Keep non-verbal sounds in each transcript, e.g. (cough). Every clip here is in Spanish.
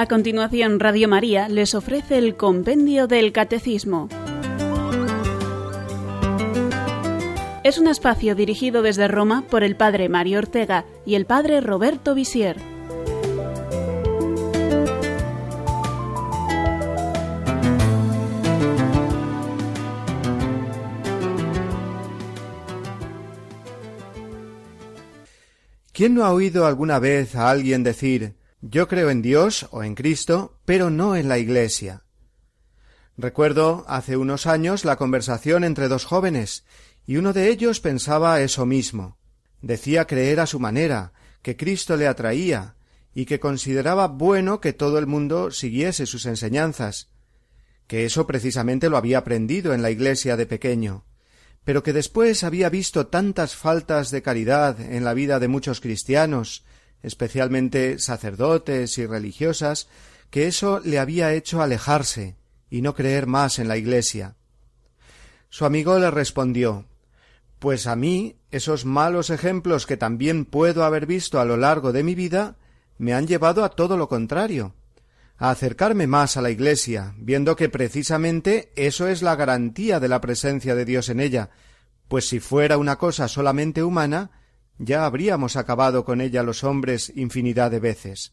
A continuación, Radio María les ofrece el Compendio del Catecismo. Es un espacio dirigido desde Roma por el Padre Mario Ortega y el Padre Roberto Visier. ¿Quién no ha oído alguna vez a alguien decir yo creo en Dios o en Cristo, pero no en la Iglesia. Recuerdo hace unos años la conversación entre dos jóvenes, y uno de ellos pensaba eso mismo. Decía creer a su manera, que Cristo le atraía, y que consideraba bueno que todo el mundo siguiese sus enseñanzas, que eso precisamente lo había aprendido en la iglesia de pequeño, pero que después había visto tantas faltas de caridad en la vida de muchos cristianos, especialmente sacerdotes y religiosas, que eso le había hecho alejarse y no creer más en la Iglesia. Su amigo le respondió Pues a mí esos malos ejemplos que también puedo haber visto a lo largo de mi vida me han llevado a todo lo contrario, a acercarme más a la Iglesia, viendo que precisamente eso es la garantía de la presencia de Dios en ella, pues si fuera una cosa solamente humana, ya habríamos acabado con ella los hombres infinidad de veces.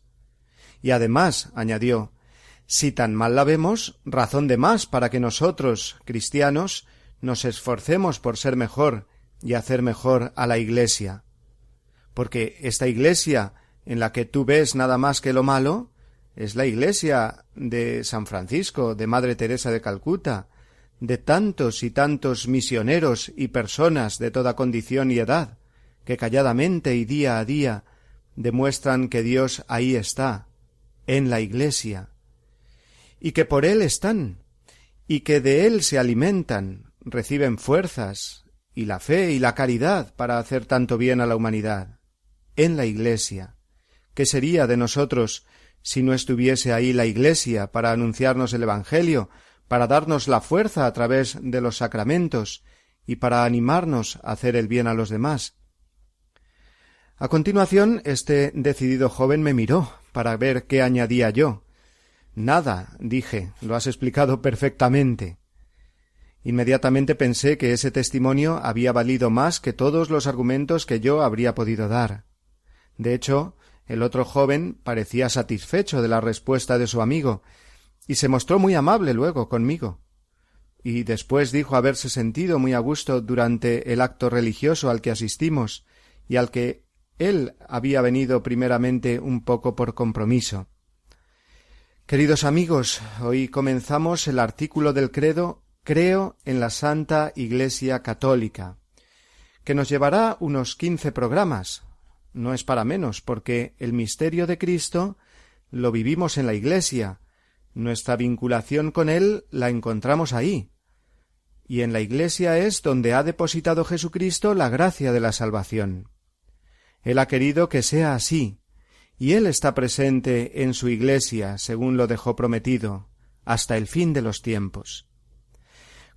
Y además, añadió, si tan mal la vemos, razón de más para que nosotros, cristianos, nos esforcemos por ser mejor y hacer mejor a la Iglesia. Porque esta Iglesia en la que tú ves nada más que lo malo, es la Iglesia de San Francisco, de Madre Teresa de Calcuta, de tantos y tantos misioneros y personas de toda condición y edad, que calladamente y día a día demuestran que Dios ahí está, en la Iglesia, y que por Él están, y que de Él se alimentan, reciben fuerzas, y la fe y la caridad para hacer tanto bien a la humanidad, en la Iglesia. ¿Qué sería de nosotros si no estuviese ahí la Iglesia para anunciarnos el Evangelio, para darnos la fuerza a través de los sacramentos y para animarnos a hacer el bien a los demás? A continuación, este decidido joven me miró para ver qué añadía yo. Nada, dije, lo has explicado perfectamente. Inmediatamente pensé que ese testimonio había valido más que todos los argumentos que yo habría podido dar. De hecho, el otro joven parecía satisfecho de la respuesta de su amigo, y se mostró muy amable luego conmigo. Y después dijo haberse sentido muy a gusto durante el acto religioso al que asistimos, y al que él había venido primeramente un poco por compromiso. Queridos amigos, hoy comenzamos el artículo del credo Creo en la Santa Iglesia Católica, que nos llevará unos quince programas. No es para menos, porque el misterio de Cristo lo vivimos en la Iglesia, nuestra vinculación con Él la encontramos ahí, y en la Iglesia es donde ha depositado Jesucristo la gracia de la salvación. Él ha querido que sea así, y Él está presente en su Iglesia, según lo dejó prometido, hasta el fin de los tiempos.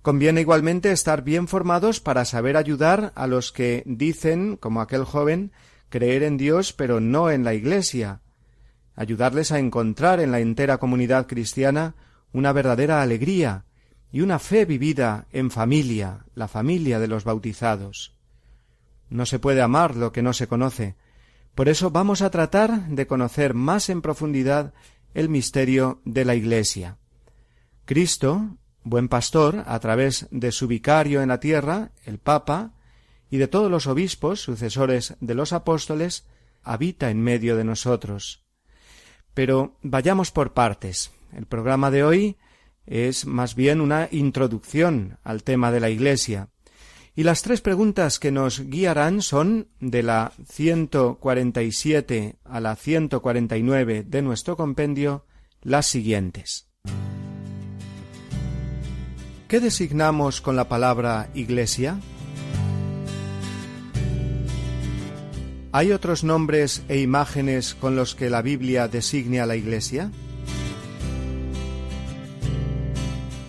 Conviene igualmente estar bien formados para saber ayudar a los que dicen, como aquel joven, creer en Dios pero no en la Iglesia, ayudarles a encontrar en la entera comunidad cristiana una verdadera alegría y una fe vivida en familia, la familia de los bautizados. No se puede amar lo que no se conoce. Por eso vamos a tratar de conocer más en profundidad el misterio de la Iglesia. Cristo, buen pastor, a través de su vicario en la tierra, el Papa, y de todos los obispos, sucesores de los apóstoles, habita en medio de nosotros. Pero vayamos por partes. El programa de hoy es más bien una introducción al tema de la Iglesia. Y las tres preguntas que nos guiarán son de la 147 a la 149 de nuestro compendio las siguientes. ¿Qué designamos con la palabra Iglesia? ¿Hay otros nombres e imágenes con los que la Biblia designe a la Iglesia?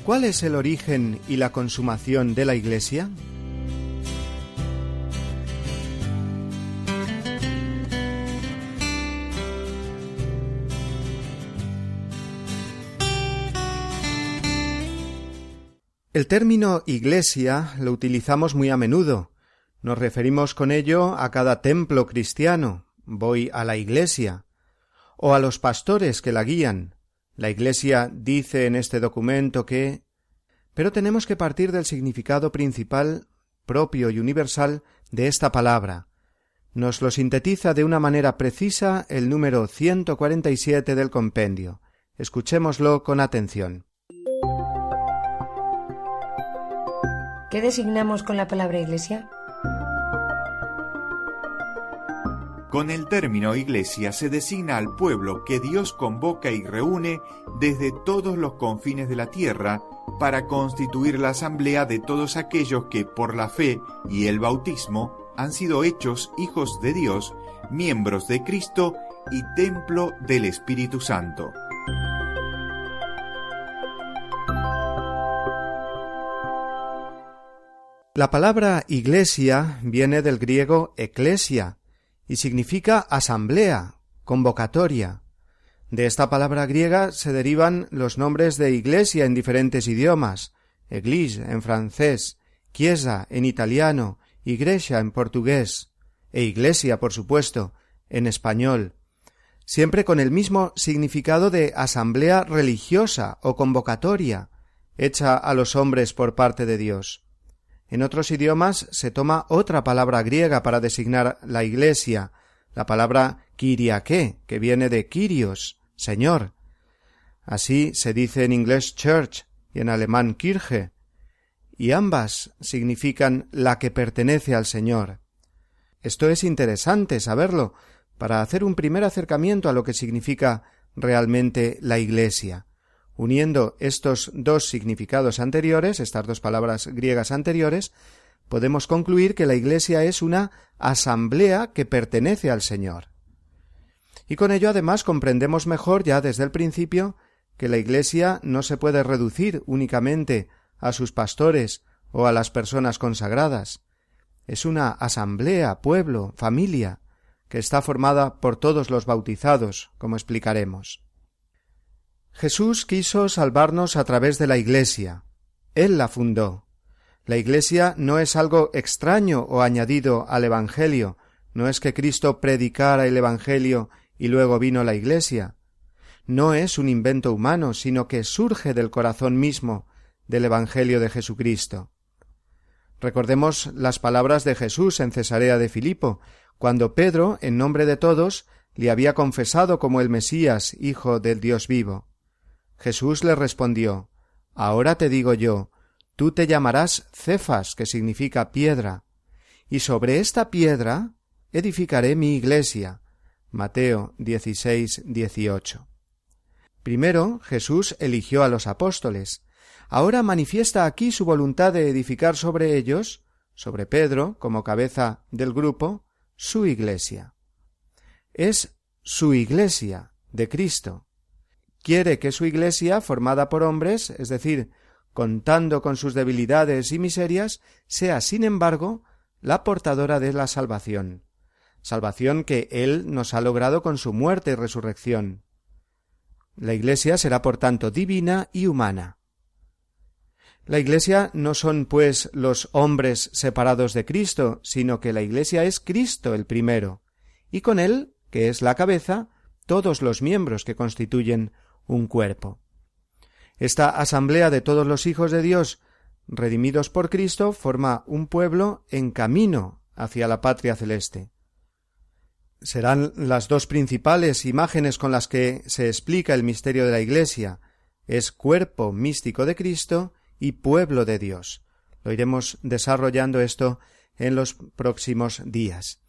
¿Cuál es el origen y la consumación de la Iglesia? El término iglesia lo utilizamos muy a menudo. Nos referimos con ello a cada templo cristiano. Voy a la iglesia. O a los pastores que la guían. La iglesia dice en este documento que. Pero tenemos que partir del significado principal, propio y universal de esta palabra, nos lo sintetiza de una manera precisa el número 147 del compendio. Escuchémoslo con atención. ¿Qué designamos con la palabra iglesia? Con el término iglesia se designa al pueblo que Dios convoca y reúne desde todos los confines de la tierra para constituir la asamblea de todos aquellos que por la fe y el bautismo han sido hechos hijos de Dios, miembros de Cristo y templo del Espíritu Santo. La palabra iglesia viene del griego eclesia y significa asamblea, convocatoria. De esta palabra griega se derivan los nombres de iglesia en diferentes idiomas, église en francés, chiesa en italiano, iglesia en portugués e iglesia, por supuesto, en español, siempre con el mismo significado de asamblea religiosa o convocatoria hecha a los hombres por parte de Dios. En otros idiomas se toma otra palabra griega para designar la iglesia, la palabra Kyriake, que viene de Kyrios, Señor. Así se dice en inglés church y en alemán Kirche, y ambas significan la que pertenece al Señor. Esto es interesante saberlo para hacer un primer acercamiento a lo que significa realmente la Iglesia. Uniendo estos dos significados anteriores, estas dos palabras griegas anteriores, podemos concluir que la Iglesia es una asamblea que pertenece al Señor. Y con ello además comprendemos mejor ya desde el principio que la Iglesia no se puede reducir únicamente a sus pastores o a las personas consagradas. Es una asamblea, pueblo, familia, que está formada por todos los bautizados, como explicaremos. Jesús quiso salvarnos a través de la Iglesia. Él la fundó. La Iglesia no es algo extraño o añadido al Evangelio, no es que Cristo predicara el Evangelio y luego vino la Iglesia. No es un invento humano, sino que surge del corazón mismo del Evangelio de Jesucristo. Recordemos las palabras de Jesús en Cesarea de Filipo, cuando Pedro, en nombre de todos, le había confesado como el Mesías, Hijo del Dios vivo. Jesús le respondió Ahora te digo yo, tú te llamarás Cefas, que significa piedra, y sobre esta piedra edificaré mi iglesia. Mateo 16, 18. Primero Jesús eligió a los apóstoles, ahora manifiesta aquí su voluntad de edificar sobre ellos, sobre Pedro, como cabeza del grupo, su iglesia. Es su iglesia de Cristo. Quiere que su iglesia, formada por hombres, es decir, contando con sus debilidades y miserias, sea, sin embargo, la portadora de la salvación, salvación que Él nos ha logrado con su muerte y resurrección. La Iglesia será, por tanto, divina y humana. La Iglesia no son, pues, los hombres separados de Cristo, sino que la Iglesia es Cristo el primero, y con él, que es la cabeza, todos los miembros que constituyen un cuerpo. Esta asamblea de todos los hijos de Dios, redimidos por Cristo, forma un pueblo en camino hacia la patria celeste. Serán las dos principales imágenes con las que se explica el misterio de la Iglesia. Es cuerpo místico de Cristo y pueblo de Dios. Lo iremos desarrollando esto en los próximos días.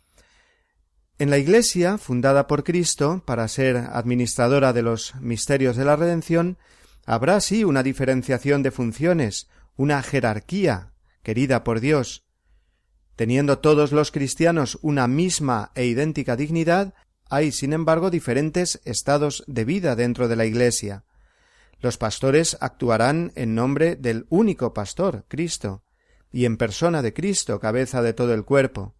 En la Iglesia, fundada por Cristo para ser administradora de los misterios de la redención, habrá sí una diferenciación de funciones, una jerarquía querida por Dios. Teniendo todos los cristianos una misma e idéntica dignidad, hay, sin embargo, diferentes estados de vida dentro de la Iglesia. Los pastores actuarán en nombre del único pastor, Cristo, y en persona de Cristo, cabeza de todo el cuerpo.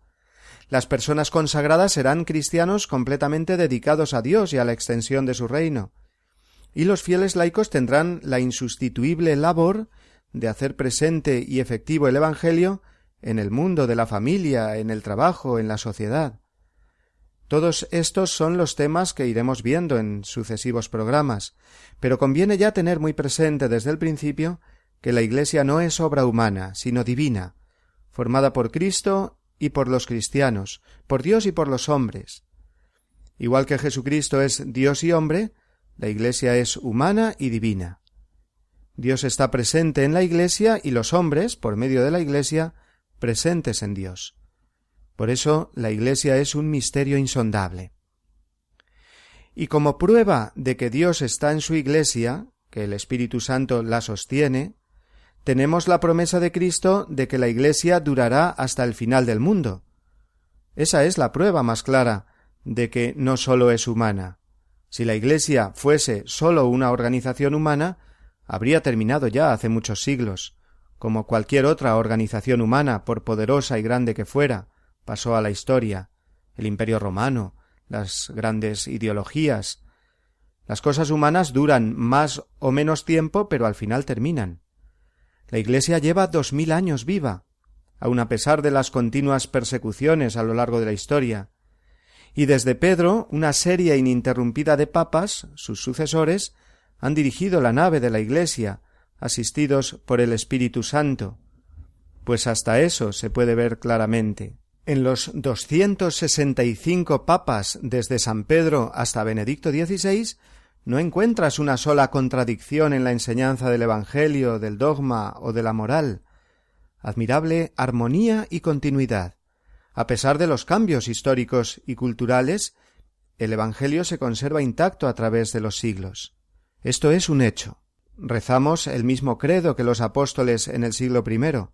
Las personas consagradas serán cristianos completamente dedicados a Dios y a la extensión de su reino. Y los fieles laicos tendrán la insustituible labor de hacer presente y efectivo el Evangelio en el mundo de la familia, en el trabajo, en la sociedad. Todos estos son los temas que iremos viendo en sucesivos programas, pero conviene ya tener muy presente desde el principio que la Iglesia no es obra humana, sino divina, formada por Cristo y por los cristianos, por Dios y por los hombres. Igual que Jesucristo es Dios y hombre, la Iglesia es humana y divina. Dios está presente en la Iglesia y los hombres, por medio de la Iglesia, presentes en Dios. Por eso la Iglesia es un misterio insondable. Y como prueba de que Dios está en su Iglesia, que el Espíritu Santo la sostiene, tenemos la promesa de Cristo de que la Iglesia durará hasta el final del mundo. Esa es la prueba más clara de que no sólo es humana. Si la Iglesia fuese sólo una organización humana, habría terminado ya hace muchos siglos, como cualquier otra organización humana, por poderosa y grande que fuera, pasó a la historia, el imperio romano, las grandes ideologías. Las cosas humanas duran más o menos tiempo, pero al final terminan. La Iglesia lleva dos mil años viva, aun a pesar de las continuas persecuciones a lo largo de la historia. Y desde Pedro, una serie ininterrumpida de papas, sus sucesores, han dirigido la nave de la Iglesia, asistidos por el Espíritu Santo. Pues hasta eso se puede ver claramente. En los doscientos sesenta y cinco papas desde San Pedro hasta Benedicto XVI no encuentras una sola contradicción en la enseñanza del Evangelio, del dogma o de la moral. Admirable armonía y continuidad. A pesar de los cambios históricos y culturales, el Evangelio se conserva intacto a través de los siglos. Esto es un hecho. Rezamos el mismo credo que los apóstoles en el siglo I.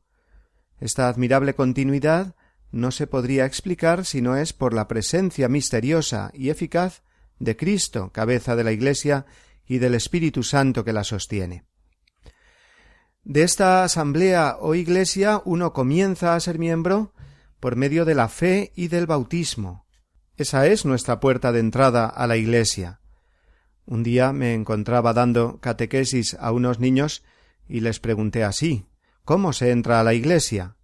Esta admirable continuidad no se podría explicar si no es por la presencia misteriosa y eficaz de Cristo, cabeza de la Iglesia, y del Espíritu Santo que la sostiene. De esta asamblea o iglesia uno comienza a ser miembro por medio de la fe y del bautismo. Esa es nuestra puerta de entrada a la iglesia. Un día me encontraba dando catequesis a unos niños y les pregunté así ¿Cómo se entra a la iglesia?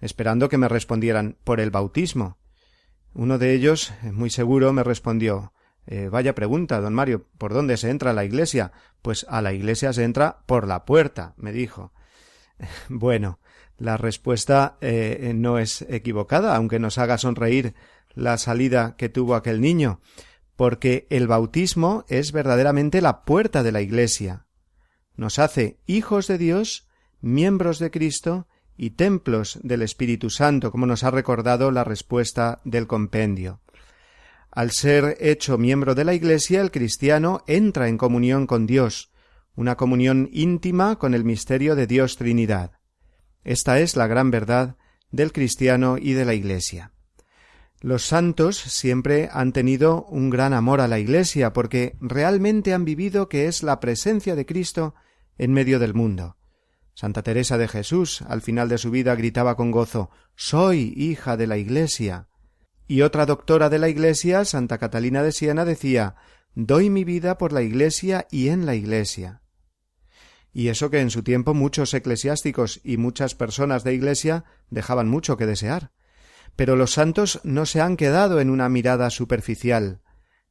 esperando que me respondieran por el bautismo. Uno de ellos, muy seguro, me respondió eh, Vaya pregunta, don Mario, ¿por dónde se entra a la iglesia? Pues a la iglesia se entra por la puerta, me dijo. (laughs) Bueno, la respuesta eh, no es equivocada, aunque nos haga sonreír la salida que tuvo aquel niño, porque el bautismo es verdaderamente la puerta de la iglesia. Nos hace hijos de Dios, miembros de Cristo y templos del Espíritu Santo, como nos ha recordado la respuesta del compendio. Al ser hecho miembro de la Iglesia, el cristiano entra en comunión con Dios, una comunión íntima con el misterio de Dios Trinidad. Esta es la gran verdad del cristiano y de la Iglesia. Los santos siempre han tenido un gran amor a la Iglesia porque realmente han vivido que es la presencia de Cristo en medio del mundo. Santa Teresa de Jesús, al final de su vida, gritaba con gozo Soy hija de la Iglesia. Y otra doctora de la Iglesia, Santa Catalina de Siena, decía Doy mi vida por la Iglesia y en la Iglesia. Y eso que en su tiempo muchos eclesiásticos y muchas personas de Iglesia dejaban mucho que desear. Pero los santos no se han quedado en una mirada superficial,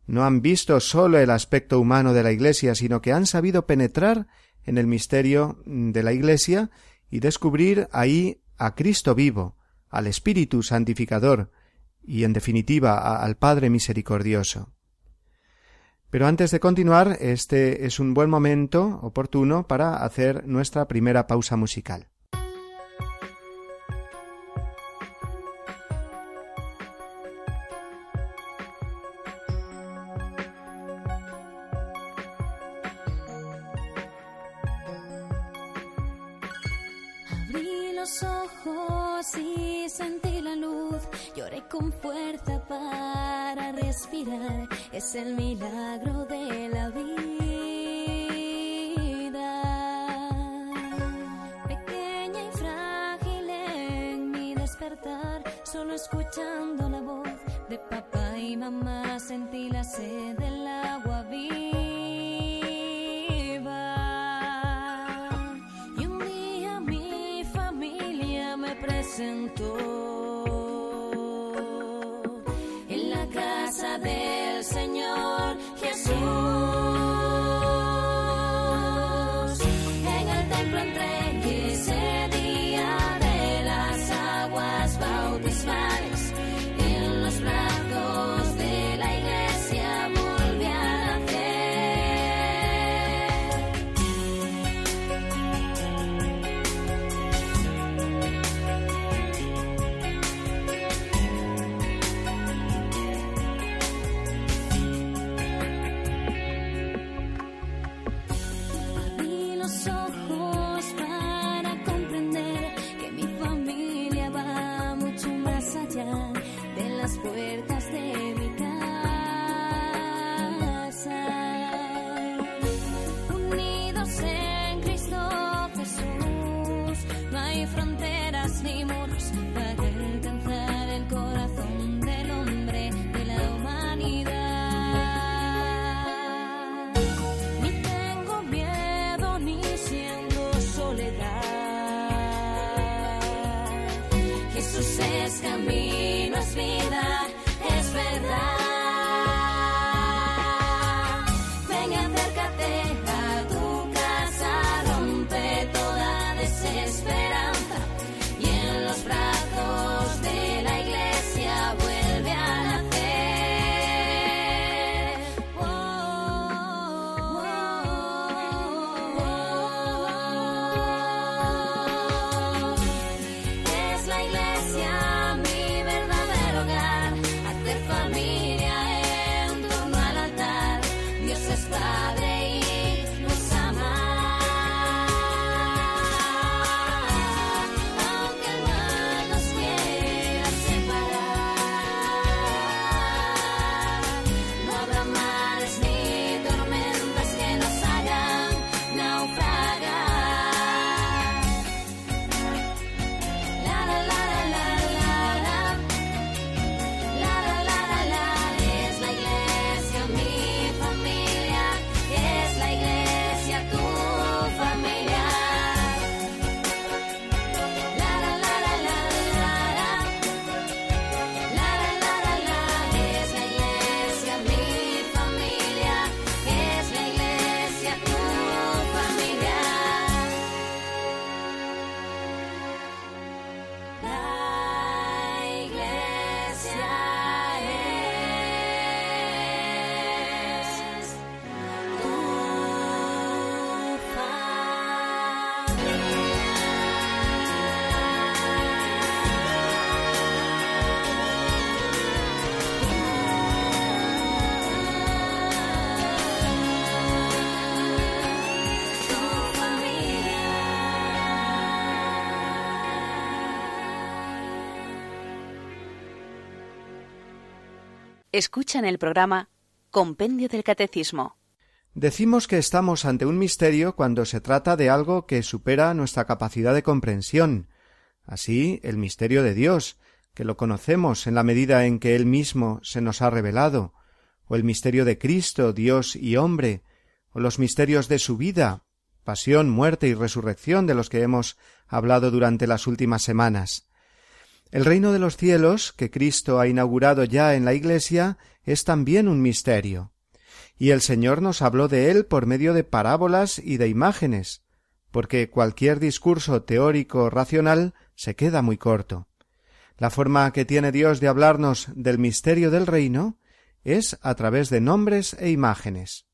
no han visto sólo el aspecto humano de la Iglesia, sino que han sabido penetrar en el misterio de la Iglesia y descubrir ahí a Cristo vivo, al Espíritu santificador y, en definitiva, al Padre misericordioso. Pero antes de continuar, este es un buen momento oportuno para hacer nuestra primera pausa musical. Es el milagro de la vida. Pequeña y frágil en mi despertar, solo escuchando la voz de papá y mamá sentí la sed del agua viva. Y un día sentó en del Señor Jesús. Escuchan el programa Compendio del Catecismo. Decimos que estamos ante un misterio cuando se trata de algo que supera nuestra capacidad de comprensión. Así, el misterio de Dios, que lo conocemos en la medida en que Él mismo se nos ha revelado, o el misterio de Cristo, Dios y hombre, o los misterios de su vida, pasión, muerte y resurrección de los que hemos hablado durante las últimas semanas. El reino de los cielos, que Cristo ha inaugurado ya en la Iglesia, es también un misterio. Y el Señor nos habló de él por medio de parábolas y de imágenes, porque cualquier discurso teórico racional se queda muy corto. La forma que tiene Dios de hablarnos del misterio del reino es a través de nombres e imágenes.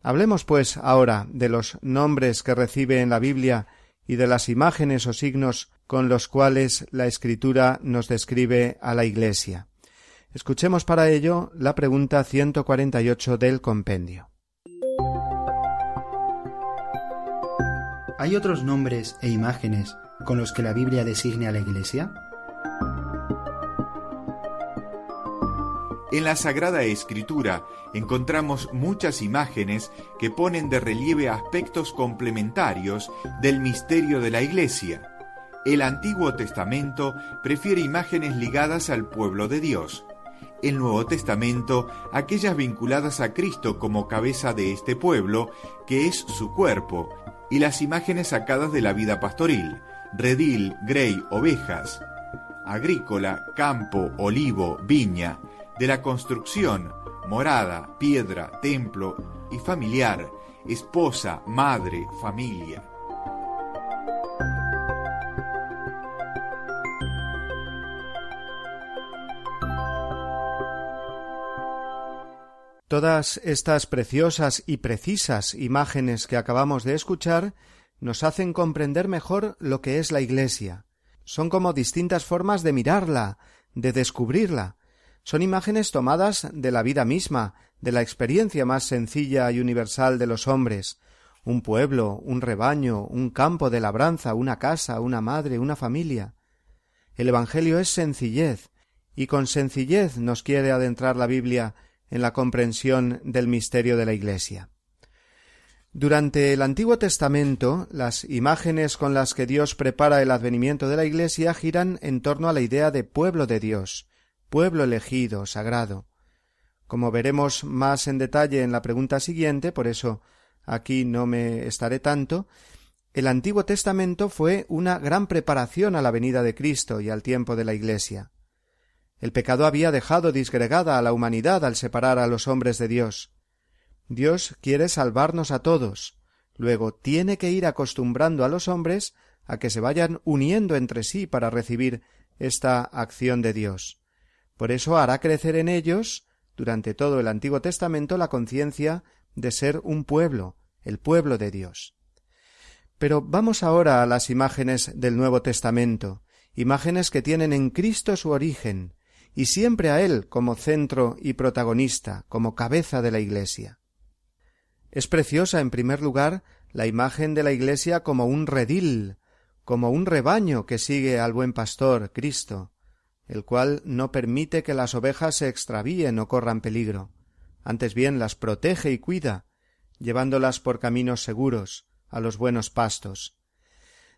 Hablemos, pues, ahora de los nombres que recibe en la Biblia y de las imágenes o signos con los cuales la Escritura nos describe a la Iglesia. Escuchemos para ello la pregunta 148 del compendio. ¿Hay otros nombres e imágenes con los que la Biblia designe a la Iglesia? En la Sagrada Escritura encontramos muchas imágenes que ponen de relieve aspectos complementarios del misterio de la Iglesia. El Antiguo Testamento prefiere imágenes ligadas al pueblo de Dios. El Nuevo Testamento aquellas vinculadas a Cristo como cabeza de este pueblo, que es su cuerpo, y las imágenes sacadas de la vida pastoril, redil, grey, ovejas. agrícola, campo, olivo, viña, de la construcción, morada, piedra, templo y familiar, esposa, madre, familia. Todas estas preciosas y precisas imágenes que acabamos de escuchar nos hacen comprender mejor lo que es la Iglesia. Son como distintas formas de mirarla, de descubrirla. Son imágenes tomadas de la vida misma, de la experiencia más sencilla y universal de los hombres. Un pueblo, un rebaño, un campo de labranza, una casa, una madre, una familia. El Evangelio es sencillez, y con sencillez nos quiere adentrar la Biblia en la comprensión del misterio de la Iglesia. Durante el Antiguo Testamento, las imágenes con las que Dios prepara el advenimiento de la Iglesia giran en torno a la idea de pueblo de Dios, pueblo elegido, sagrado. Como veremos más en detalle en la pregunta siguiente, por eso aquí no me estaré tanto, el Antiguo Testamento fue una gran preparación a la venida de Cristo y al tiempo de la Iglesia. El pecado había dejado disgregada a la humanidad al separar a los hombres de Dios. Dios quiere salvarnos a todos. Luego tiene que ir acostumbrando a los hombres a que se vayan uniendo entre sí para recibir esta acción de Dios. Por eso hará crecer en ellos, durante todo el Antiguo Testamento, la conciencia de ser un pueblo, el pueblo de Dios. Pero vamos ahora a las imágenes del Nuevo Testamento, imágenes que tienen en Cristo su origen, y siempre a Él como centro y protagonista, como cabeza de la Iglesia. Es preciosa, en primer lugar, la imagen de la Iglesia como un redil, como un rebaño que sigue al buen pastor, Cristo, el cual no permite que las ovejas se extravíen o corran peligro, antes bien las protege y cuida, llevándolas por caminos seguros, a los buenos pastos.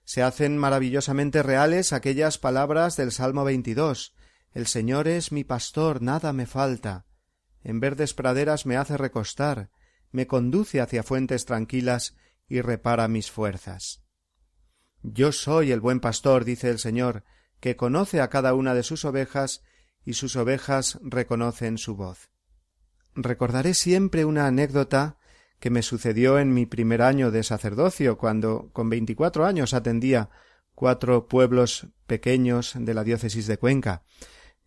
Se hacen maravillosamente reales aquellas palabras del Salmo 22, el Señor es mi pastor, nada me falta. En verdes praderas me hace recostar, me conduce hacia fuentes tranquilas y repara mis fuerzas. Yo soy el buen pastor, dice el Señor, que conoce a cada una de sus ovejas y sus ovejas reconocen su voz. Recordaré siempre una anécdota que me sucedió en mi primer año de sacerdocio, cuando con veinticuatro años atendía cuatro pueblos pequeños de la diócesis de Cuenca.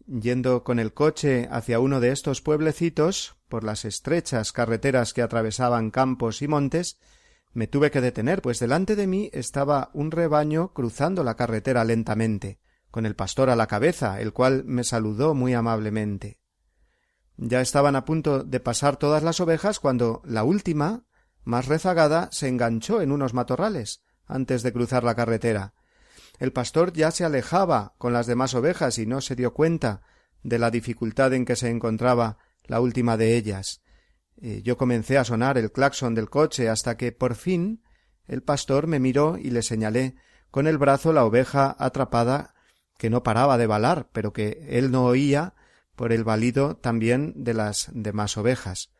Yendo con el coche hacia uno de estos pueblecitos, por las estrechas carreteras que atravesaban campos y montes, me tuve que detener, pues delante de mí estaba un rebaño cruzando la carretera lentamente, con el pastor a la cabeza, el cual me saludó muy amablemente. Ya estaban a punto de pasar todas las ovejas cuando la última, más rezagada, se enganchó en unos matorrales antes de cruzar la carretera, el pastor ya se alejaba con las demás ovejas y no se dio cuenta de la dificultad en que se encontraba la última de ellas. Eh, yo comencé a sonar el claxon del coche hasta que por fin el pastor me miró y le señalé con el brazo la oveja atrapada que no paraba de balar, pero que él no oía por el balido también de las demás ovejas.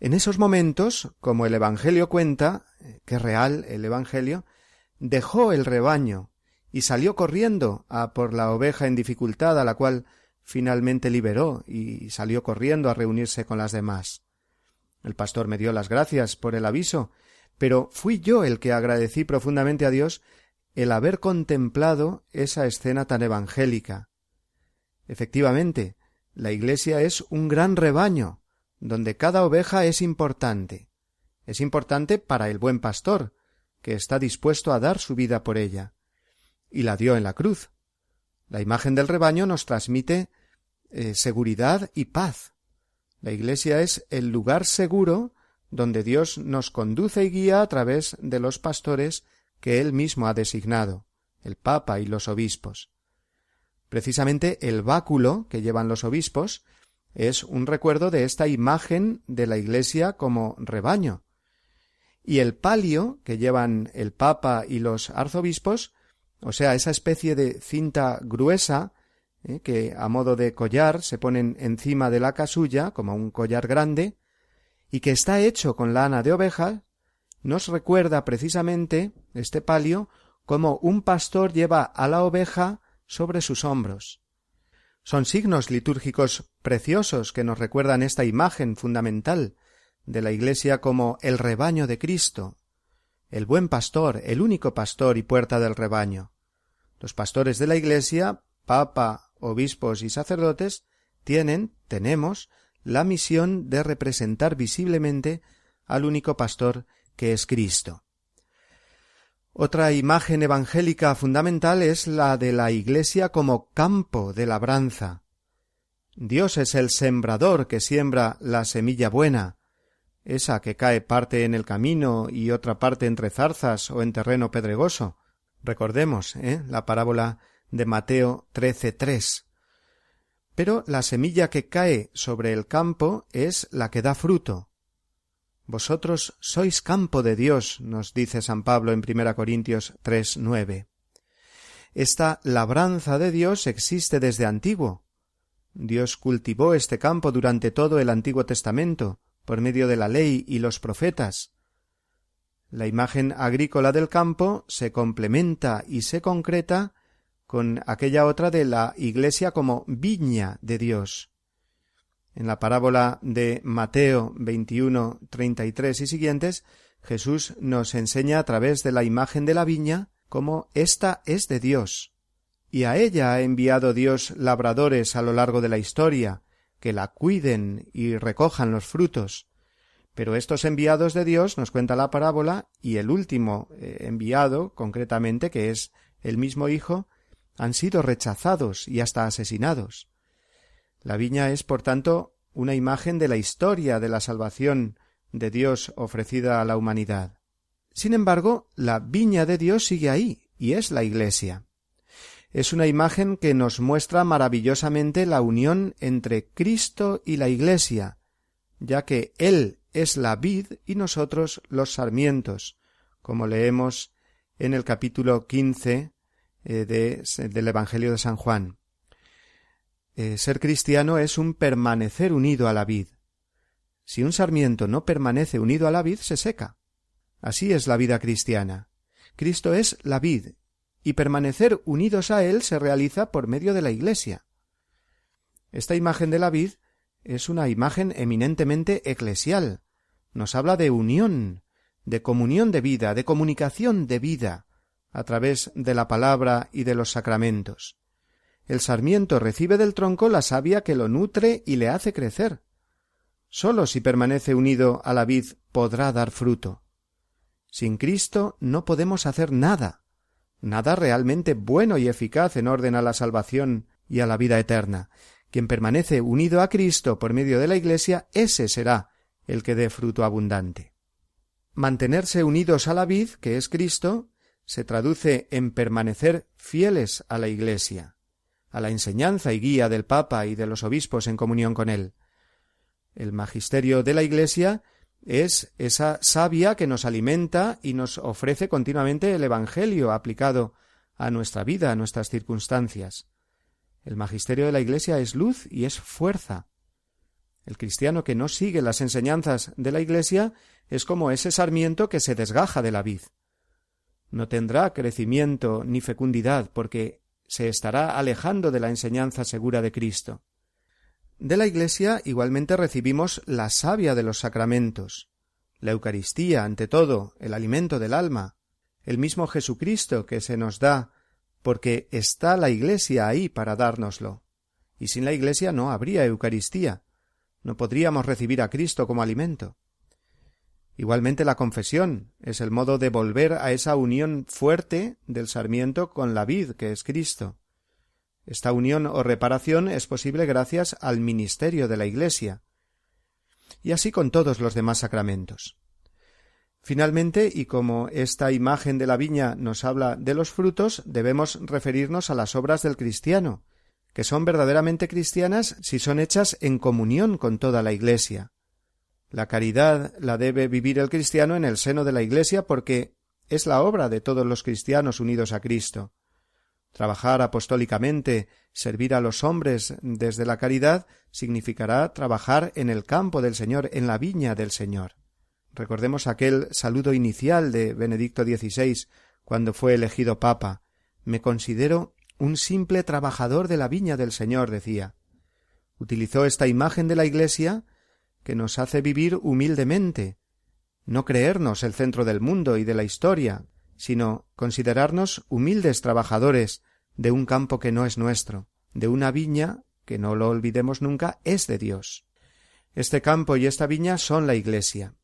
En esos momentos, como el Evangelio cuenta, que es real el Evangelio, dejó el rebaño y salió corriendo a por la oveja en dificultad a la cual finalmente liberó y salió corriendo a reunirse con las demás. El pastor me dio las gracias por el aviso, pero fui yo el que agradecí profundamente a Dios el haber contemplado esa escena tan evangélica. Efectivamente, la Iglesia es un gran rebaño, donde cada oveja es importante. Es importante para el buen pastor, que está dispuesto a dar su vida por ella y la dio en la cruz. La imagen del rebaño nos transmite eh, seguridad y paz. La Iglesia es el lugar seguro donde Dios nos conduce y guía a través de los pastores que Él mismo ha designado, el Papa y los obispos. Precisamente el báculo que llevan los obispos es un recuerdo de esta imagen de la Iglesia como rebaño. Y el palio que llevan el Papa y los arzobispos o sea, esa especie de cinta gruesa eh, que a modo de collar se ponen encima de la casulla como un collar grande y que está hecho con lana de oveja, nos recuerda precisamente este palio como un pastor lleva a la oveja sobre sus hombros. Son signos litúrgicos preciosos que nos recuerdan esta imagen fundamental de la Iglesia como el rebaño de Cristo, el buen pastor, el único pastor y puerta del rebaño. Los pastores de la Iglesia, papa, obispos y sacerdotes, tienen, tenemos, la misión de representar visiblemente al único pastor que es Cristo. Otra imagen evangélica fundamental es la de la Iglesia como campo de labranza. Dios es el sembrador que siembra la semilla buena, esa que cae parte en el camino y otra parte entre zarzas o en terreno pedregoso. Recordemos ¿eh? la parábola de Mateo 13.3. Pero la semilla que cae sobre el campo es la que da fruto. Vosotros sois campo de Dios, nos dice San Pablo en 1 Corintios 3.9. Esta labranza de Dios existe desde antiguo. Dios cultivó este campo durante todo el Antiguo Testamento, por medio de la ley y los profetas. La imagen agrícola del campo se complementa y se concreta con aquella otra de la Iglesia como viña de Dios. En la parábola de Mateo 21, 33 y siguientes, Jesús nos enseña a través de la imagen de la viña cómo ésta es de Dios, y a ella ha enviado Dios labradores a lo largo de la historia, que la cuiden y recojan los frutos. Pero estos enviados de Dios, nos cuenta la parábola, y el último eh, enviado, concretamente, que es el mismo Hijo, han sido rechazados y hasta asesinados. La viña es, por tanto, una imagen de la historia de la salvación de Dios ofrecida a la humanidad. Sin embargo, la viña de Dios sigue ahí, y es la Iglesia. Es una imagen que nos muestra maravillosamente la unión entre Cristo y la Iglesia, ya que Él es la vid y nosotros los sarmientos, como leemos en el capítulo quince eh, del Evangelio de San Juan. Eh, ser cristiano es un permanecer unido a la vid. Si un sarmiento no permanece unido a la vid, se seca. Así es la vida cristiana. Cristo es la vid, y permanecer unidos a él se realiza por medio de la Iglesia. Esta imagen de la vid es una imagen eminentemente eclesial. Nos habla de unión, de comunión de vida, de comunicación de vida, a través de la palabra y de los sacramentos. El sarmiento recibe del tronco la savia que lo nutre y le hace crecer. Sólo si permanece unido a la vid podrá dar fruto. Sin Cristo no podemos hacer nada, nada realmente bueno y eficaz en orden a la salvación y a la vida eterna. Quien permanece unido a Cristo por medio de la Iglesia, ese será el que dé fruto abundante. Mantenerse unidos a la vid, que es Cristo, se traduce en permanecer fieles a la Iglesia, a la enseñanza y guía del Papa y de los obispos en comunión con él. El magisterio de la Iglesia es esa savia que nos alimenta y nos ofrece continuamente el Evangelio aplicado a nuestra vida, a nuestras circunstancias. El magisterio de la Iglesia es luz y es fuerza. El cristiano que no sigue las enseñanzas de la Iglesia es como ese sarmiento que se desgaja de la vid no tendrá crecimiento ni fecundidad porque se estará alejando de la enseñanza segura de Cristo. De la Iglesia igualmente recibimos la savia de los sacramentos, la Eucaristía, ante todo, el alimento del alma, el mismo Jesucristo que se nos da, porque está la Iglesia ahí para dárnoslo. Y sin la Iglesia no habría Eucaristía, no podríamos recibir a Cristo como alimento. Igualmente la confesión es el modo de volver a esa unión fuerte del sarmiento con la vid que es Cristo. Esta unión o reparación es posible gracias al ministerio de la Iglesia. Y así con todos los demás sacramentos. Finalmente, y como esta imagen de la viña nos habla de los frutos, debemos referirnos a las obras del cristiano, que son verdaderamente cristianas si son hechas en comunión con toda la Iglesia. La caridad la debe vivir el cristiano en el seno de la Iglesia porque es la obra de todos los cristianos unidos a Cristo. Trabajar apostólicamente, servir a los hombres desde la caridad, significará trabajar en el campo del Señor, en la viña del Señor. Recordemos aquel saludo inicial de Benedicto XVI cuando fue elegido Papa. Me considero un simple trabajador de la viña del Señor, decía. Utilizó esta imagen de la Iglesia que nos hace vivir humildemente, no creernos el centro del mundo y de la historia, sino considerarnos humildes trabajadores de un campo que no es nuestro, de una viña que no lo olvidemos nunca es de Dios. Este campo y esta viña son la Iglesia.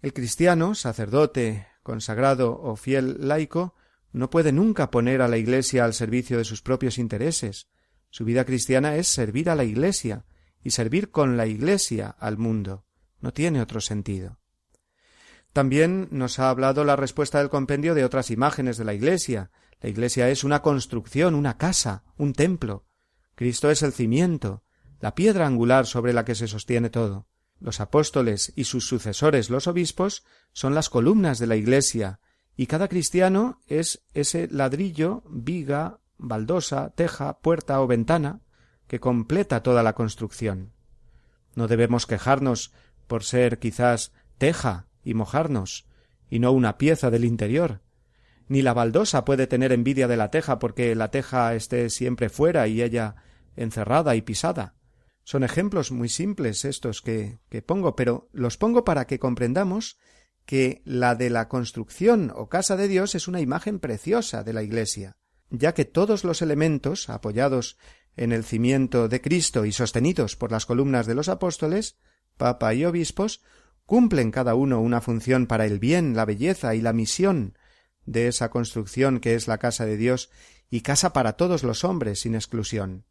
El cristiano, sacerdote, consagrado o fiel laico, no puede nunca poner a la Iglesia al servicio de sus propios intereses. Su vida cristiana es servir a la Iglesia y servir con la Iglesia al mundo. No tiene otro sentido. También nos ha hablado la respuesta del compendio de otras imágenes de la Iglesia. La Iglesia es una construcción, una casa, un templo. Cristo es el cimiento, la piedra angular sobre la que se sostiene todo. Los apóstoles y sus sucesores, los obispos, son las columnas de la Iglesia, y cada cristiano es ese ladrillo, viga, baldosa, teja, puerta o ventana que completa toda la construcción. No debemos quejarnos por ser quizás teja y mojarnos, y no una pieza del interior. Ni la baldosa puede tener envidia de la teja porque la teja esté siempre fuera y ella encerrada y pisada. Son ejemplos muy simples estos que, que pongo, pero los pongo para que comprendamos que la de la construcción o casa de Dios es una imagen preciosa de la Iglesia, ya que todos los elementos, apoyados en el cimiento de Cristo y sostenidos por las columnas de los apóstoles, papa y obispos, cumplen cada uno una función para el bien, la belleza y la misión de esa construcción que es la casa de Dios y casa para todos los hombres sin exclusión.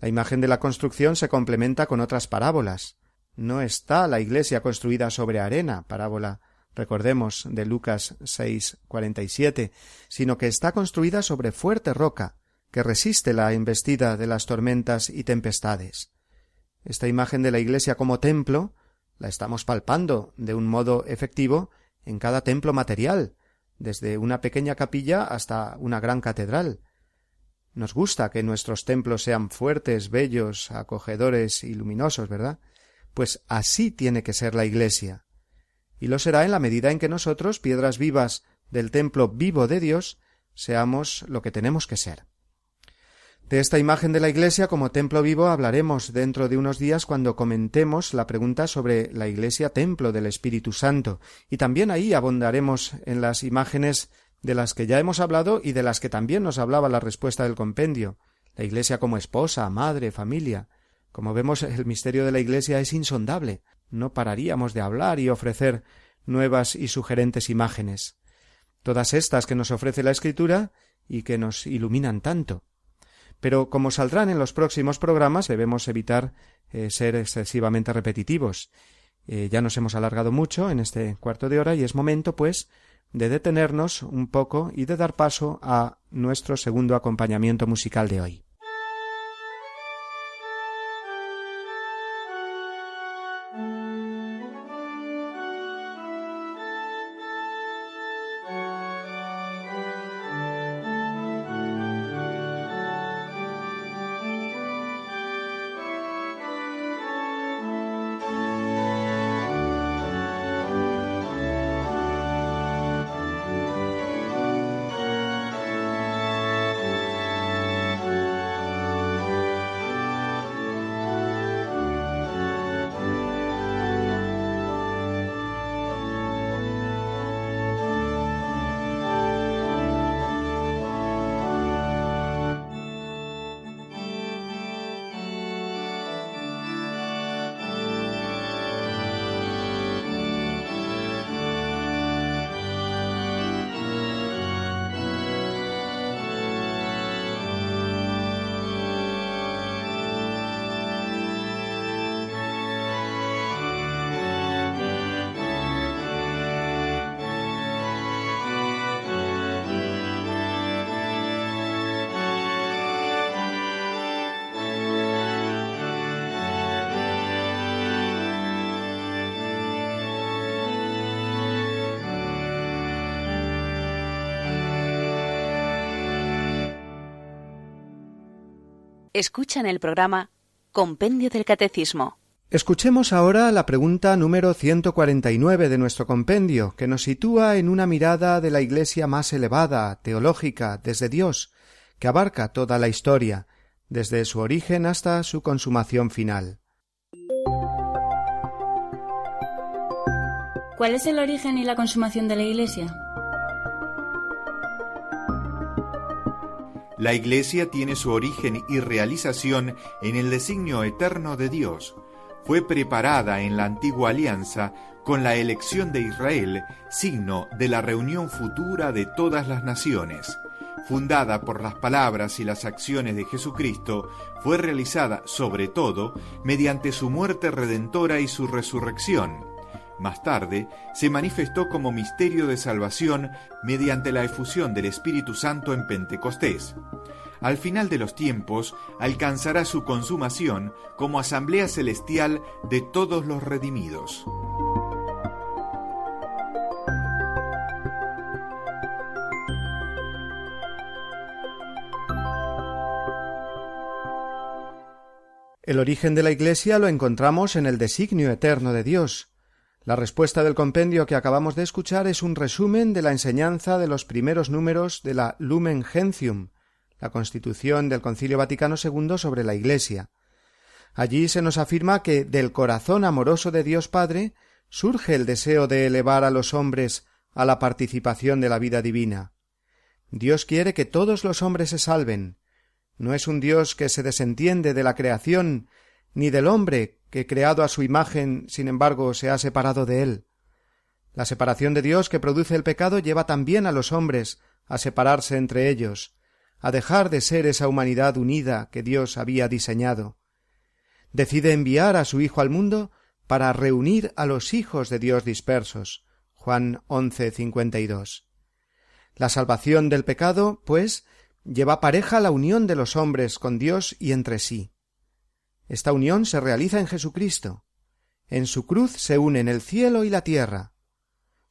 La imagen de la construcción se complementa con otras parábolas. No está la iglesia construida sobre arena, parábola recordemos de Lucas 6:47, sino que está construida sobre fuerte roca, que resiste la embestida de las tormentas y tempestades. Esta imagen de la iglesia como templo la estamos palpando de un modo efectivo en cada templo material, desde una pequeña capilla hasta una gran catedral, nos gusta que nuestros templos sean fuertes, bellos, acogedores y luminosos, ¿verdad? Pues así tiene que ser la Iglesia. Y lo será en la medida en que nosotros, piedras vivas del templo vivo de Dios, seamos lo que tenemos que ser. De esta imagen de la Iglesia como templo vivo hablaremos dentro de unos días cuando comentemos la pregunta sobre la Iglesia templo del Espíritu Santo, y también ahí abondaremos en las imágenes de las que ya hemos hablado y de las que también nos hablaba la respuesta del compendio, la Iglesia como esposa, madre, familia. Como vemos, el misterio de la Iglesia es insondable. No pararíamos de hablar y ofrecer nuevas y sugerentes imágenes. Todas estas que nos ofrece la Escritura y que nos iluminan tanto. Pero como saldrán en los próximos programas, debemos evitar eh, ser excesivamente repetitivos. Eh, ya nos hemos alargado mucho en este cuarto de hora y es momento, pues, de detenernos un poco y de dar paso a nuestro segundo acompañamiento musical de hoy. Escuchan el programa Compendio del Catecismo. Escuchemos ahora la pregunta número 149 de nuestro compendio, que nos sitúa en una mirada de la Iglesia más elevada, teológica, desde Dios, que abarca toda la historia, desde su origen hasta su consumación final. ¿Cuál es el origen y la consumación de la Iglesia? La Iglesia tiene su origen y realización en el designio eterno de Dios. Fue preparada en la antigua alianza con la elección de Israel, signo de la reunión futura de todas las naciones. Fundada por las palabras y las acciones de Jesucristo, fue realizada sobre todo mediante su muerte redentora y su resurrección. Más tarde, se manifestó como misterio de salvación mediante la efusión del Espíritu Santo en Pentecostés. Al final de los tiempos, alcanzará su consumación como asamblea celestial de todos los redimidos. El origen de la Iglesia lo encontramos en el designio eterno de Dios. La respuesta del compendio que acabamos de escuchar es un resumen de la enseñanza de los primeros números de la Lumen Gentium, la constitución del Concilio Vaticano II sobre la Iglesia. Allí se nos afirma que del corazón amoroso de Dios Padre surge el deseo de elevar a los hombres a la participación de la vida divina. Dios quiere que todos los hombres se salven. No es un Dios que se desentiende de la creación ni del hombre que creado a su imagen, sin embargo, se ha separado de él. La separación de Dios que produce el pecado lleva también a los hombres a separarse entre ellos, a dejar de ser esa humanidad unida que Dios había diseñado. Decide enviar a su Hijo al mundo para reunir a los hijos de Dios dispersos. Juan 11:52. La salvación del pecado, pues, lleva pareja la unión de los hombres con Dios y entre sí. Esta unión se realiza en Jesucristo. En su cruz se unen el cielo y la tierra.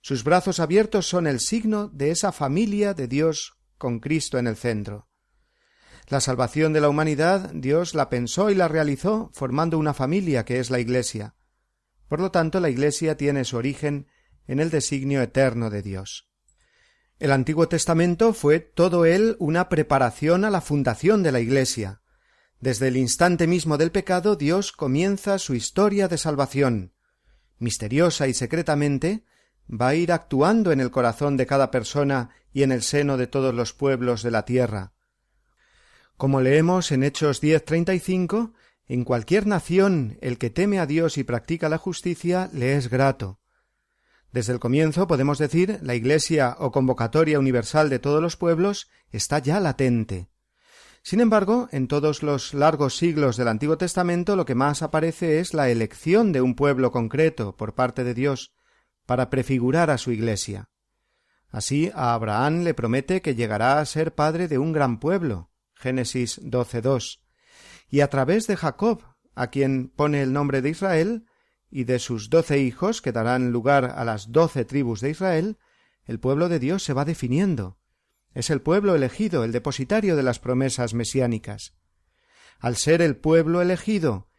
Sus brazos abiertos son el signo de esa familia de Dios con Cristo en el centro. La salvación de la humanidad Dios la pensó y la realizó formando una familia que es la Iglesia. Por lo tanto, la Iglesia tiene su origen en el designio eterno de Dios. El Antiguo Testamento fue todo él una preparación a la fundación de la Iglesia. Desde el instante mismo del pecado, Dios comienza su historia de salvación. Misteriosa y secretamente, va a ir actuando en el corazón de cada persona y en el seno de todos los pueblos de la tierra. Como leemos en Hechos 10:35, en cualquier nación el que teme a Dios y practica la justicia le es grato. Desde el comienzo podemos decir la Iglesia o convocatoria universal de todos los pueblos está ya latente. Sin embargo, en todos los largos siglos del Antiguo Testamento lo que más aparece es la elección de un pueblo concreto por parte de Dios para prefigurar a su Iglesia. Así a Abraham le promete que llegará a ser padre de un gran pueblo. Génesis 12.2. Y a través de Jacob, a quien pone el nombre de Israel, y de sus doce hijos que darán lugar a las doce tribus de Israel, el pueblo de Dios se va definiendo, es el pueblo elegido, el depositario de las promesas mesiánicas. Al ser el pueblo elegido,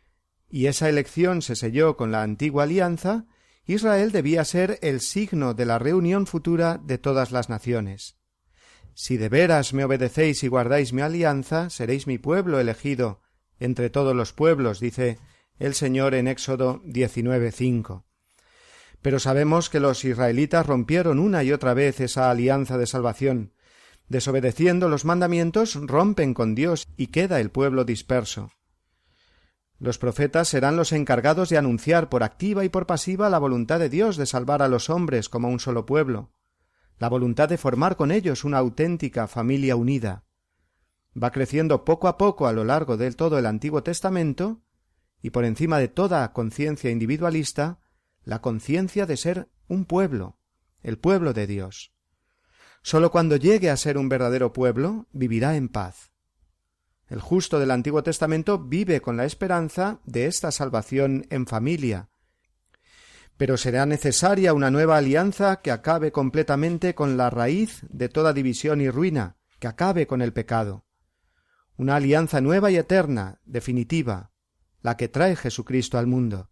y esa elección se selló con la antigua alianza, Israel debía ser el signo de la reunión futura de todas las naciones. Si de veras me obedecéis y guardáis mi alianza, seréis mi pueblo elegido entre todos los pueblos, dice el Señor en Éxodo 19.5. Pero sabemos que los israelitas rompieron una y otra vez esa alianza de salvación, Desobedeciendo los mandamientos, rompen con Dios y queda el pueblo disperso. Los profetas serán los encargados de anunciar por activa y por pasiva la voluntad de Dios de salvar a los hombres como un solo pueblo, la voluntad de formar con ellos una auténtica familia unida. Va creciendo poco a poco a lo largo del todo el Antiguo Testamento, y por encima de toda conciencia individualista, la conciencia de ser un pueblo, el pueblo de Dios. Sólo cuando llegue a ser un verdadero pueblo vivirá en paz. El justo del Antiguo Testamento vive con la esperanza de esta salvación en familia. Pero será necesaria una nueva alianza que acabe completamente con la raíz de toda división y ruina, que acabe con el pecado. Una alianza nueva y eterna, definitiva, la que trae Jesucristo al mundo.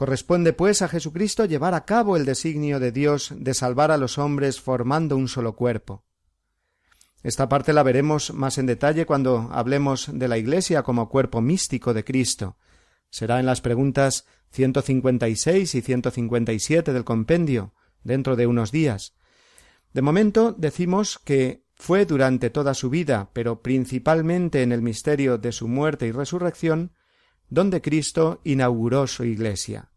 Corresponde, pues, a Jesucristo llevar a cabo el designio de Dios de salvar a los hombres formando un solo cuerpo. Esta parte la veremos más en detalle cuando hablemos de la Iglesia como cuerpo místico de Cristo. Será en las preguntas 156 y 157 del compendio, dentro de unos días. De momento decimos que fue durante toda su vida, pero principalmente en el misterio de su muerte y resurrección, donde Cristo inauguró su Iglesia.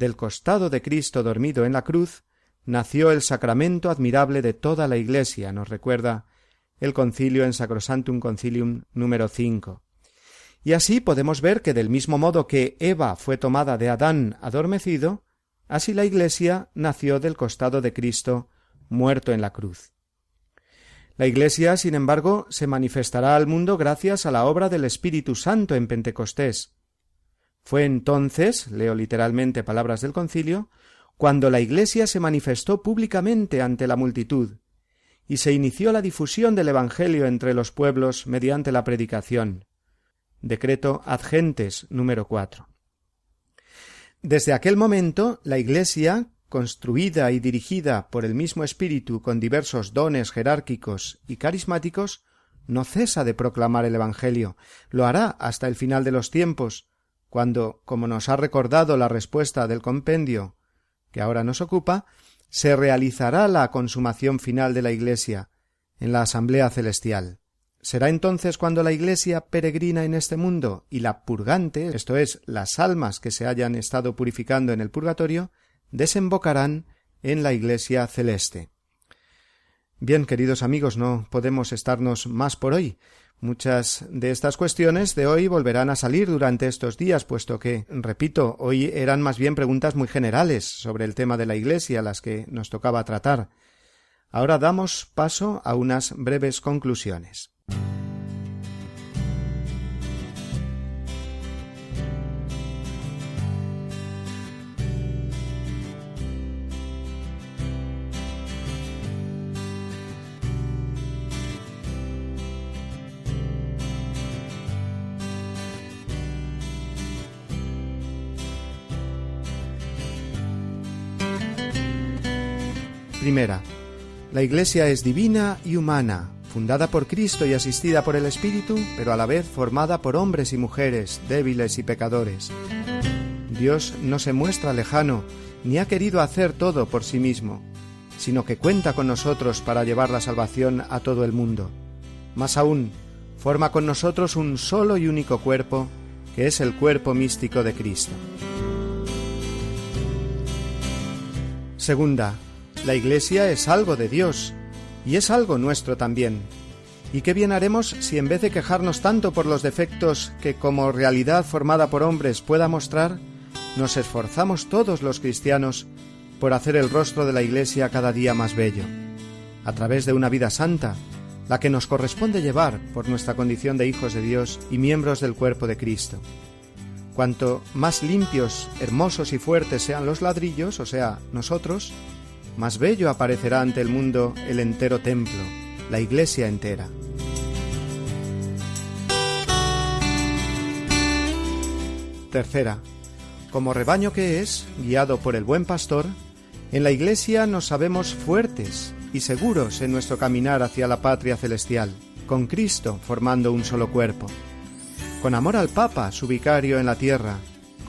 Del costado de Cristo dormido en la cruz nació el sacramento admirable de toda la Iglesia, nos recuerda el concilio en Sacrosantum Concilium número 5. Y así podemos ver que del mismo modo que Eva fue tomada de Adán adormecido, así la Iglesia nació del costado de Cristo muerto en la cruz. La Iglesia, sin embargo, se manifestará al mundo gracias a la obra del Espíritu Santo en Pentecostés. Fue entonces, leo literalmente palabras del concilio, cuando la Iglesia se manifestó públicamente ante la multitud, y se inició la difusión del Evangelio entre los pueblos mediante la predicación. Decreto Ad Gentes número 4. Desde aquel momento, la Iglesia, construida y dirigida por el mismo Espíritu con diversos dones jerárquicos y carismáticos, no cesa de proclamar el Evangelio, lo hará hasta el final de los tiempos, cuando, como nos ha recordado la respuesta del compendio que ahora nos ocupa, se realizará la consumación final de la Iglesia en la Asamblea Celestial. Será entonces cuando la Iglesia peregrina en este mundo y la purgante, esto es, las almas que se hayan estado purificando en el purgatorio, desembocarán en la Iglesia celeste. Bien, queridos amigos, no podemos estarnos más por hoy. Muchas de estas cuestiones de hoy volverán a salir durante estos días, puesto que, repito, hoy eran más bien preguntas muy generales sobre el tema de la Iglesia las que nos tocaba tratar. Ahora damos paso a unas breves conclusiones. Primera. La Iglesia es divina y humana, fundada por Cristo y asistida por el Espíritu, pero a la vez formada por hombres y mujeres, débiles y pecadores. Dios no se muestra lejano, ni ha querido hacer todo por sí mismo, sino que cuenta con nosotros para llevar la salvación a todo el mundo. Más aún, forma con nosotros un solo y único cuerpo, que es el cuerpo místico de Cristo. Segunda, la Iglesia es algo de Dios, y es algo nuestro también. ¿Y qué bien haremos si en vez de quejarnos tanto por los defectos que como realidad formada por hombres pueda mostrar, nos esforzamos todos los cristianos por hacer el rostro de la Iglesia cada día más bello, a través de una vida santa, la que nos corresponde llevar por nuestra condición de hijos de Dios y miembros del cuerpo de Cristo. Cuanto más limpios, hermosos y fuertes sean los ladrillos, o sea, nosotros, más bello aparecerá ante el mundo el entero templo, la iglesia entera. Tercera, como rebaño que es, guiado por el buen pastor, en la iglesia nos sabemos fuertes y seguros en nuestro caminar hacia la patria celestial, con Cristo formando un solo cuerpo. Con amor al Papa, su vicario en la tierra,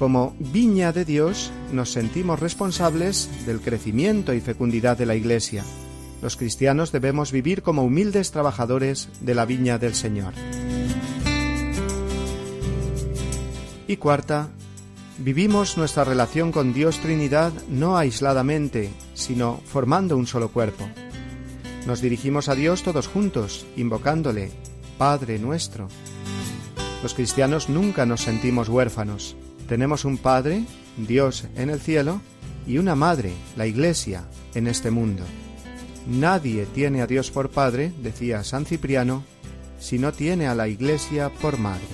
como viña de Dios, nos sentimos responsables del crecimiento y fecundidad de la Iglesia. Los cristianos debemos vivir como humildes trabajadores de la viña del Señor. Y cuarta, vivimos nuestra relación con Dios Trinidad no aisladamente, sino formando un solo cuerpo. Nos dirigimos a Dios todos juntos, invocándole, Padre nuestro. Los cristianos nunca nos sentimos huérfanos. Tenemos un Padre, Dios en el cielo, y una Madre, la Iglesia, en este mundo. Nadie tiene a Dios por Padre, decía San Cipriano, si no tiene a la Iglesia por Madre.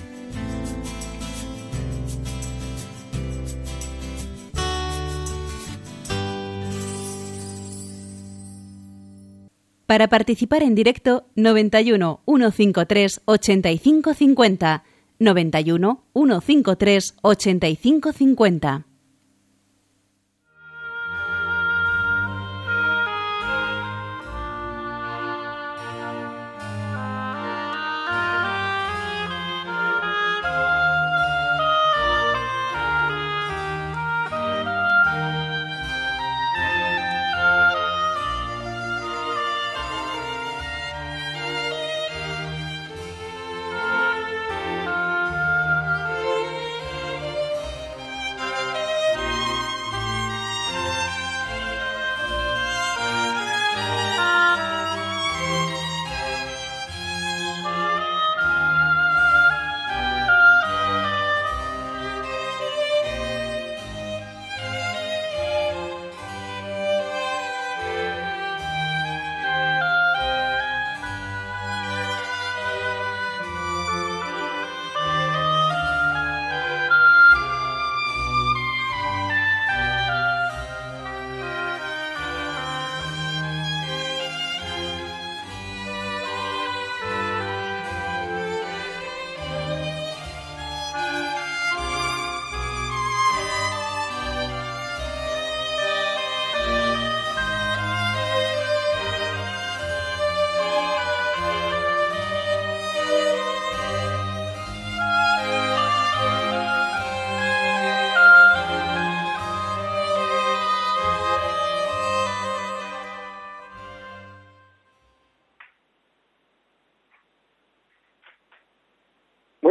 Para participar en directo, 91 153 8550. 91 153 8550.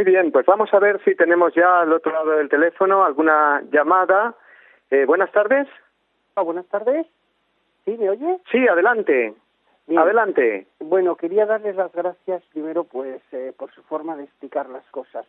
Bien, pues vamos a ver si tenemos ya al otro lado del teléfono alguna llamada. Eh, buenas tardes. Ah, buenas tardes. ¿Sí, me oye? Sí, adelante. Bien. Adelante. Bueno, quería darles las gracias primero pues eh, por su forma de explicar las cosas.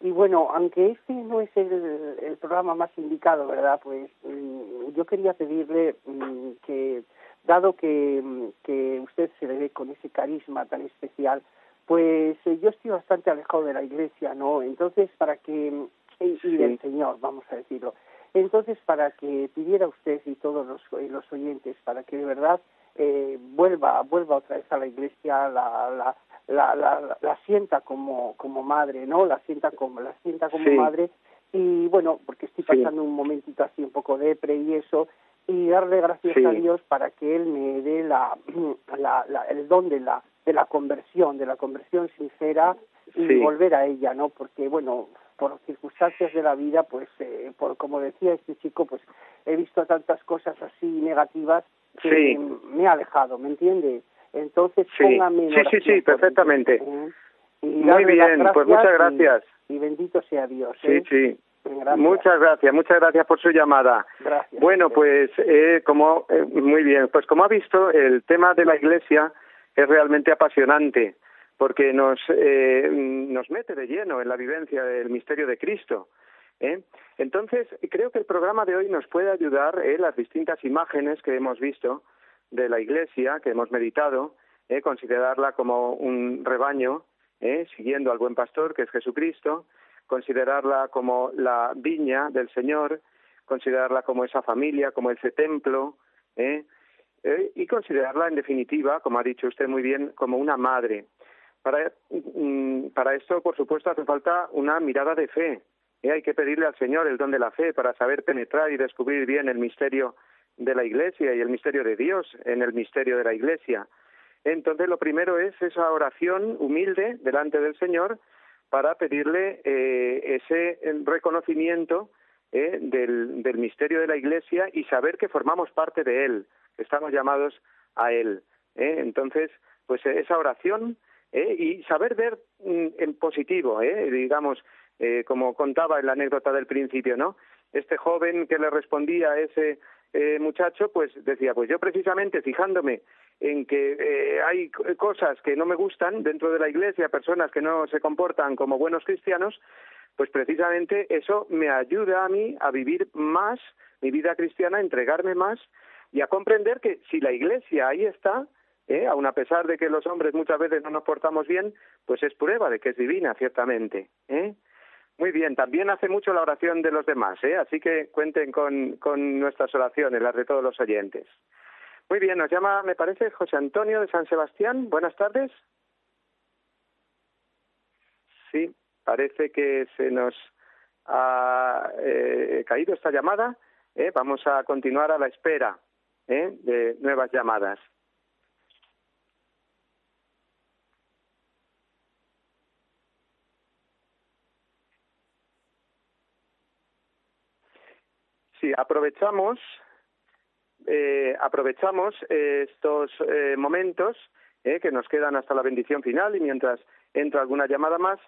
Y bueno, aunque este no es el, el programa más indicado, ¿verdad? Pues mm, yo quería pedirle mm, que, dado que, mm, que usted se le ve con ese carisma tan especial, pues eh, yo estoy bastante alejado de la iglesia, ¿no? Entonces, para que, y, del Señor, vamos a decirlo. Entonces, para que pidiera usted y todos los, y los oyentes, para que de verdad eh, vuelva, vuelva otra vez a la iglesia, la, la, la, la, la sienta como, como madre, ¿no? La sienta como, la sienta como Sí. madre. Y bueno, porque estoy pasando un momentito así un poco depre y eso, y darle gracias Sí. a Dios para que Él me dé la, (clears throat) la, la- el don de la, de la conversión, de la conversión sincera y Sí. volver a ella, ¿no? Porque, bueno, por circunstancias de la vida, pues, eh, por como decía este chico, pues he visto tantas cosas así negativas que Sí. me ha alejado, ¿me entiende? Entonces, Sí. póngame en Sí, sí, sí, perfectamente. ¿eh? Y Muy bien, pues muchas gracias y- bendito sea Dios. Sí, ¿eh? sí. Gracias. Muchas gracias, muchas gracias por su llamada. Gracias. Bueno, pues eh, como eh, muy bien, pues como ha visto, el tema de la Iglesia es realmente apasionante porque nos eh, nos mete de lleno en la vivencia del misterio de Cristo. ¿eh? Entonces, creo que el programa de hoy nos puede ayudar eh, las distintas imágenes que hemos visto de la Iglesia, que hemos meditado, eh, considerarla como un rebaño, eh, siguiendo al buen pastor, que es Jesucristo, considerarla como la viña del Señor, considerarla como esa familia, como ese templo, ¿eh? Eh, y considerarla en definitiva, como ha dicho usted muy bien, como una madre. Para, mm, para esto, por supuesto, hace falta una mirada de fe. ¿eh? Hay que pedirle al Señor el don de la fe para saber penetrar y descubrir bien el misterio de la Iglesia y el misterio de Dios en el misterio de la Iglesia. Entonces, lo primero es esa oración humilde delante del Señor para pedirle eh, ese eh, reconocimiento eh, del, misterio de la Iglesia y saber que formamos parte de él, estamos llamados a él. ¿eh? Entonces, pues eh, esa oración ¿eh? y saber ver mm, en positivo, ¿eh? digamos, eh, como contaba en la anécdota del principio, ¿no? Este joven que le respondía a ese eh, muchacho, pues decía, pues yo precisamente fijándome en que hay cosas que no me gustan dentro de la iglesia, personas que no se comportan como buenos cristianos, pues precisamente eso me ayuda a mí a vivir más mi vida cristiana, entregarme más y a comprender que si la iglesia ahí está, ¿eh? aun a pesar de que los hombres muchas veces no nos portamos bien, pues es prueba de que es divina, ciertamente. ¿eh? Muy bien, también hace mucho la oración de los demás, ¿eh? así que cuenten con, nuestras oraciones, las de todos los oyentes. Muy bien, nos llama, me parece, José Antonio de San Sebastián. Buenas tardes. Sí, parece que se nos ha eh, caído esta llamada. ¿eh? Vamos a continuar a la espera ¿eh? de nuevas llamadas. Sí, aprovechamos eh, aprovechamos estos eh, momentos eh, que nos quedan hasta la bendición final y mientras entra alguna llamada más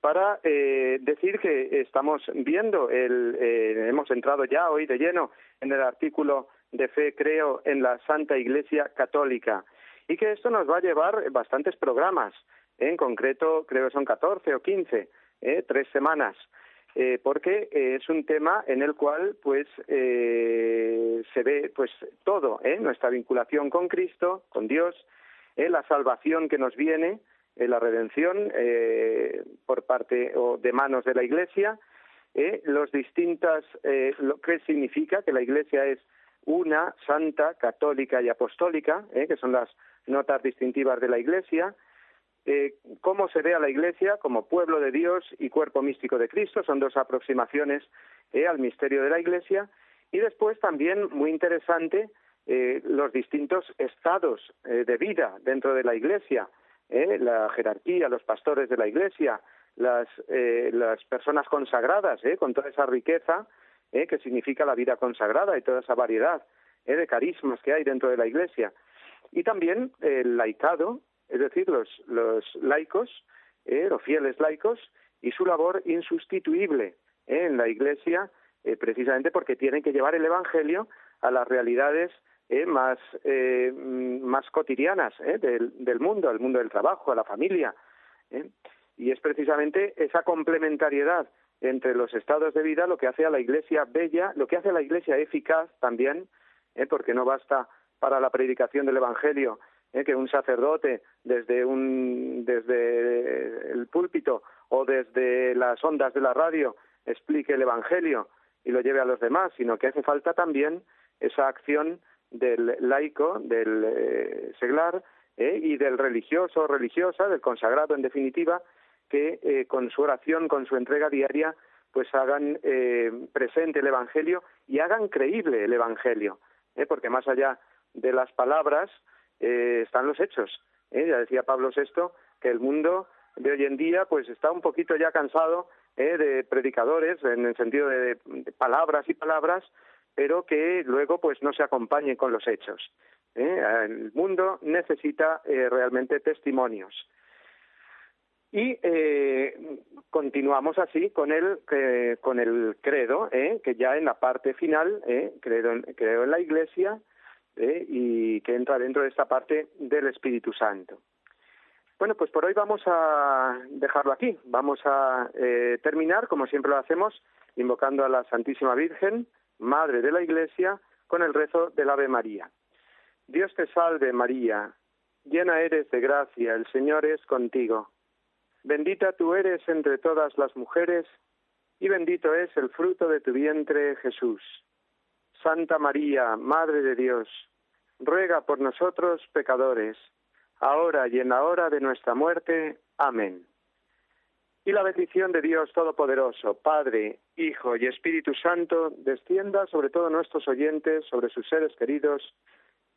para eh, decir que estamos viendo el eh, hemos entrado ya hoy de lleno en el artículo de fe creo en la Santa Iglesia Católica. Y que esto nos va a llevar bastantes programas. En concreto creo que son 14 o 15 eh, tres semanas. Eh, porque eh, es un tema en el cual pues eh, se ve pues todo nuestra vinculación con Cristo con Dios la salvación que nos viene la redención por parte o de manos de la Iglesia los distintas lo que significa que la Iglesia es una santa católica y apostólica eh, que son las notas distintivas de la Iglesia. Eh, cómo se ve a la Iglesia como pueblo de Dios y cuerpo místico de Cristo, son dos aproximaciones eh, al misterio de la Iglesia, y después también muy interesante eh, los distintos estados eh, de vida dentro de la Iglesia, la jerarquía, los pastores de la Iglesia, las, las personas consagradas, con toda esa riqueza eh, que significa la vida consagrada y toda esa variedad eh, de carismas que hay dentro de la Iglesia. Y también el laicado, es decir, los, los laicos eh, los fieles laicos, y su labor insustituible eh, en la Iglesia, eh, precisamente porque tienen que llevar el Evangelio a las realidades eh, más, mm, más cotidianas del, del mundo, al mundo del trabajo, a la familia. Y es precisamente esa complementariedad entre los estados de vida lo que hace a la Iglesia bella, lo que hace a la Iglesia eficaz también, ¿eh? porque no basta para la predicación del Evangelio ¿eh? que un sacerdote desde un desde el púlpito o desde las ondas de la radio explique el Evangelio y lo lleve a los demás, sino que hace falta también esa acción del laico, del eh, seglar ¿eh? y del religioso o religiosa, del consagrado en definitiva, que eh, con su oración, con su entrega diaria, pues hagan eh, presente el Evangelio y hagan creíble el Evangelio, ¿eh? porque más allá de las palabras eh, están los hechos. ¿eh? Ya decía Pablo VI que el mundo de hoy en día pues está un poquito ya cansado de predicadores en el sentido de, de palabras y palabras, pero que luego pues no se acompañen con los hechos. El mundo necesita realmente testimonios. Y eh, continuamos así con el, eh, con el credo, ¿eh? que ya en la parte final, ¿eh? creo, en, creo en la Iglesia, ¿eh? y que entra dentro de esta parte del Espíritu Santo. Bueno, pues por hoy vamos a dejarlo aquí. Vamos a eh, terminar, como siempre lo hacemos, invocando a la Santísima Virgen, Madre de la Iglesia, con el rezo del Ave María. Dios te salve María, llena eres de gracia, el Señor es contigo. Bendita tú eres entre todas las mujeres, y bendito es el fruto de tu vientre, Jesús. Santa María, Madre de Dios, ruega por nosotros pecadores, ahora y en la hora de nuestra muerte. Amén. Y la bendición de Dios Todopoderoso, Padre, Hijo y Espíritu Santo, descienda sobre todos nuestros oyentes, sobre sus seres queridos,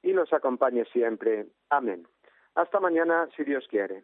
y los acompañe siempre. Amén. Hasta mañana, si Dios quiere.